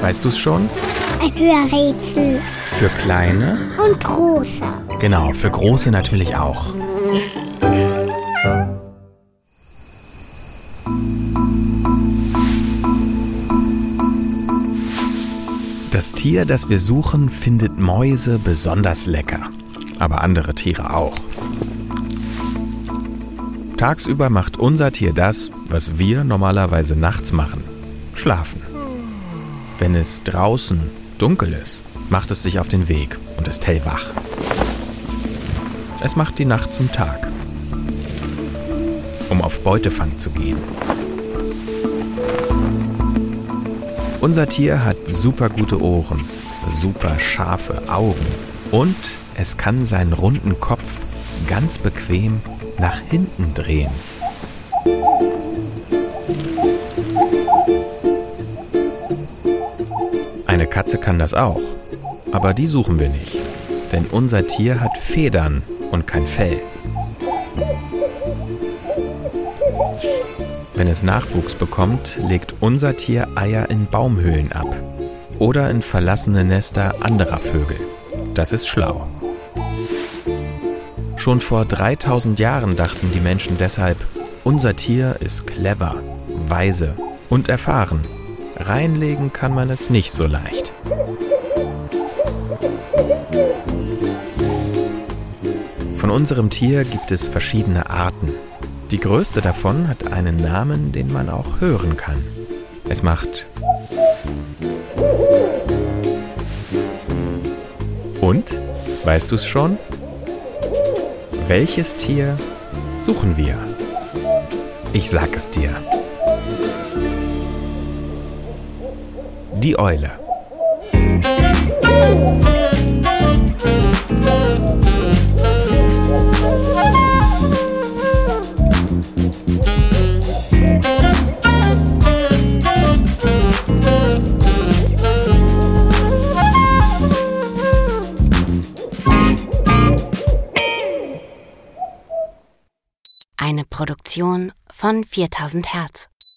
Weißt du es schon? Ein Hörrätsel. Für kleine? Und große. Genau, für große natürlich auch. Das Tier, das wir suchen, findet Mäuse besonders lecker, aber andere Tiere auch. Tagsüber macht unser Tier das, was wir normalerweise nachts machen. Schlafen. Wenn es draußen dunkel ist, macht es sich auf den Weg und ist hellwach. Es macht die Nacht zum Tag, um auf Beutefang zu gehen. Unser Tier hat super gute Ohren, super scharfe Augen und es kann seinen runden Kopf ganz bequem nach hinten drehen. Eine Katze kann das auch, aber die suchen wir nicht, denn unser Tier hat Federn und kein Fell. Wenn es Nachwuchs bekommt, legt unser Tier Eier in Baumhöhlen ab oder in verlassene Nester anderer Vögel. Das ist schlau. Schon vor 3000 Jahren dachten die Menschen deshalb, unser Tier ist clever, weise und erfahren. Reinlegen kann man es nicht so leicht. Von unserem Tier gibt es verschiedene Arten. Die größte davon hat einen Namen, den man auch hören kann. Es macht Und? Weißt du es schon? Welches Tier suchen wir? Ich sag es dir. Die Eule. Eine Produktion von 4000 Hertz.